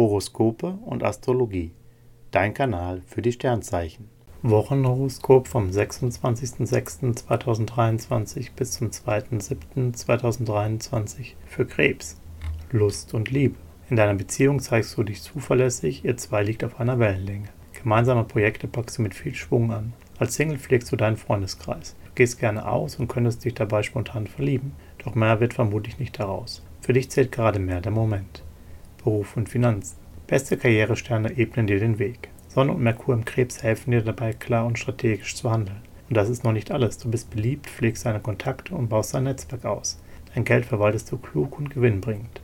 Horoskope und Astrologie. Dein Kanal für die Sternzeichen. Wochenhoroskop vom 26.06.2023 bis zum 2.07.2023 für Krebs. Lust und Liebe. In deiner Beziehung zeigst du dich zuverlässig, ihr zwei liegt auf einer Wellenlänge. Gemeinsame Projekte packst du mit viel Schwung an. Als Single pflegst du deinen Freundeskreis. Du gehst gerne aus und könntest dich dabei spontan verlieben. Doch mehr wird vermutlich nicht daraus. Für dich zählt gerade mehr der Moment. Beruf und Finanzen. Beste Karrieresterne ebnen dir den Weg. Sonne und Merkur im Krebs helfen dir dabei, klar und strategisch zu handeln. Und das ist noch nicht alles. Du bist beliebt, pflegst deine Kontakte und baust dein Netzwerk aus. Dein Geld verwaltest du klug und gewinnbringend.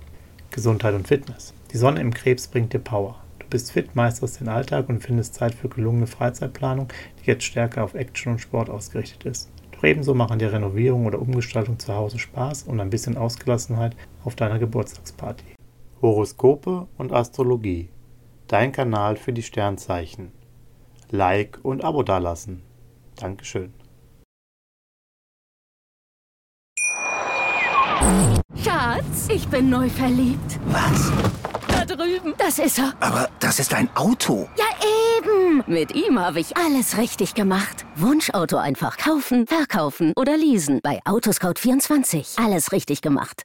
Gesundheit und Fitness. Die Sonne im Krebs bringt dir Power. Du bist fit, meisterst den Alltag und findest Zeit für gelungene Freizeitplanung, die jetzt stärker auf Action und Sport ausgerichtet ist. Doch ebenso machen dir Renovierung oder Umgestaltung zu Hause Spaß und ein bisschen Ausgelassenheit auf deiner Geburtstagsparty. Horoskope und Astrologie. Dein Kanal für die Sternzeichen. Like und Abo dalassen. Dankeschön. Schatz, ich bin neu verliebt. Was? Da drüben. Das ist er. Aber das ist ein Auto. Ja, eben. Mit ihm habe ich alles richtig gemacht. Wunschauto einfach kaufen, verkaufen oder leasen. Bei Autoscout24. Alles richtig gemacht.